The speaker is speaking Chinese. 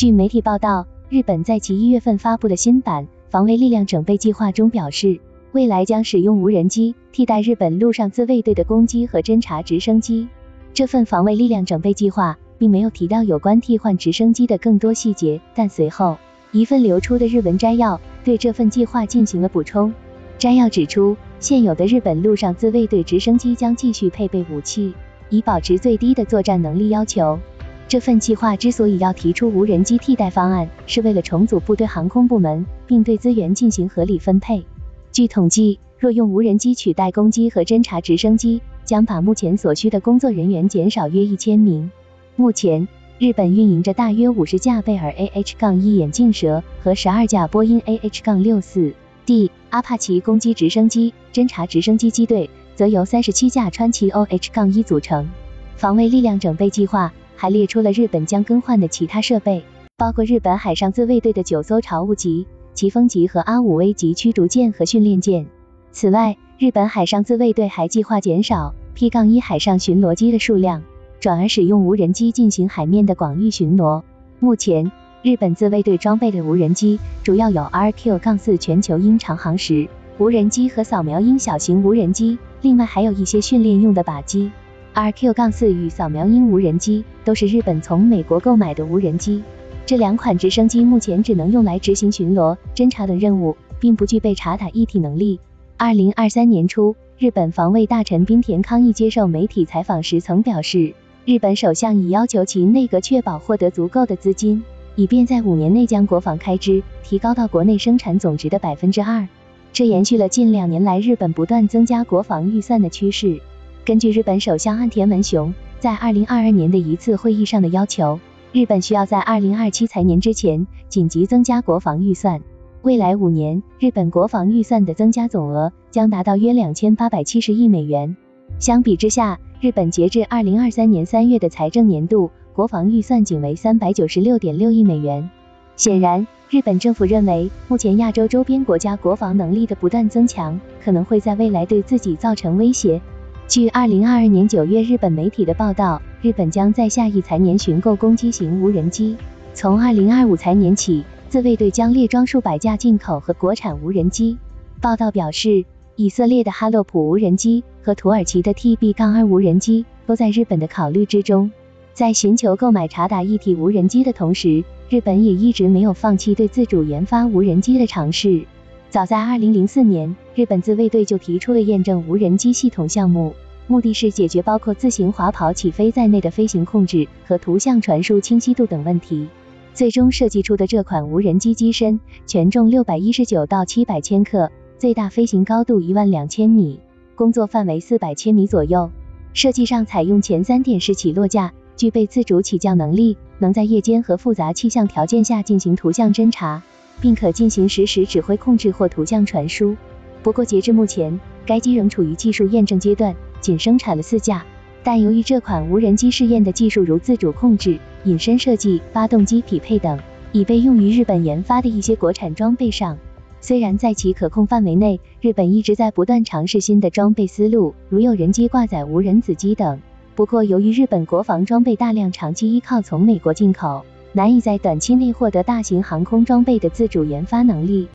据媒体报道，日本在其一月份发布的新版防卫力量整备计划中表示，未来将使用无人机替代日本陆上自卫队的攻击和侦察直升机。这份防卫力量整备计划并没有提到有关替换直升机的更多细节，但随后一份流出的日文摘要对这份计划进行了补充。摘要指出，现有的日本陆上自卫队直升机将继续配备武器，以保持最低的作战能力要求。这份计划之所以要提出无人机替代方案，是为了重组部队航空部门，并对资源进行合理分配。据统计，若用无人机取代攻击和侦察直升机，将把目前所需的工作人员减少约一千名。目前，日本运营着大约五十架贝尔 AH-1 眼镜蛇和十二架波音 AH-64D 阿帕奇攻击直升机，侦察直升机机队则由三十七架川崎 OH-1 组成。防卫力量整备计划。还列出了日本将更换的其他设备，包括日本海上自卫队的九艘朝务级、疾风级和阿五 A 级驱逐舰和训练舰。此外，日本海上自卫队还计划减少 P-1 海上巡逻机的数量，转而使用无人机进行海面的广域巡逻。目前，日本自卫队装备的无人机主要有 RQ-4 全球鹰长航时无人机和扫描鹰小型无人机，另外还有一些训练用的靶机。RQ-4 与扫描鹰无人机都是日本从美国购买的无人机。这两款直升机目前只能用来执行巡逻、侦察等任务，并不具备察打一体能力。二零二三年初，日本防卫大臣滨田康义接受媒体采访时曾表示，日本首相已要求其内阁确保获得足够的资金，以便在五年内将国防开支提高到国内生产总值的百分之二。这延续了近两年来日本不断增加国防预算的趋势。根据日本首相岸田文雄在二零二二年的一次会议上的要求，日本需要在二零二七财年之前紧急增加国防预算。未来五年，日本国防预算的增加总额将达到约两千八百七十亿美元。相比之下，日本截至二零二三年三月的财政年度国防预算仅为三百九十六点六亿美元。显然，日本政府认为，目前亚洲周边国家国防能力的不断增强，可能会在未来对自己造成威胁。据二零二二年九月日本媒体的报道，日本将在下一财年寻购攻击型无人机。从二零二五财年起，自卫队将列装数百架进口和国产无人机。报道表示，以色列的哈洛普无人机和土耳其的 TB-2 无人机都在日本的考虑之中。在寻求购买察打一体无人机的同时，日本也一直没有放弃对自主研发无人机的尝试。早在二零零四年，日本自卫队就提出了验证无人机系统项目，目的是解决包括自行滑跑起飞在内的飞行控制和图像传输清晰度等问题。最终设计出的这款无人机机身全重六百一十九到七百千克，最大飞行高度一万两千米，工作范围四百千米左右。设计上采用前三点式起落架，具备自主起降能力，能在夜间和复杂气象条件下进行图像侦察。并可进行实时指挥控制或图像传输。不过，截至目前，该机仍处于技术验证阶段，仅生产了四架。但由于这款无人机试验的技术如自主控制、隐身设计、发动机匹配等，已被用于日本研发的一些国产装备上。虽然在其可控范围内，日本一直在不断尝试新的装备思路，如有人机挂载无人子机等。不过，由于日本国防装备大量长期依靠从美国进口。难以在短期内获得大型航空装备的自主研发能力。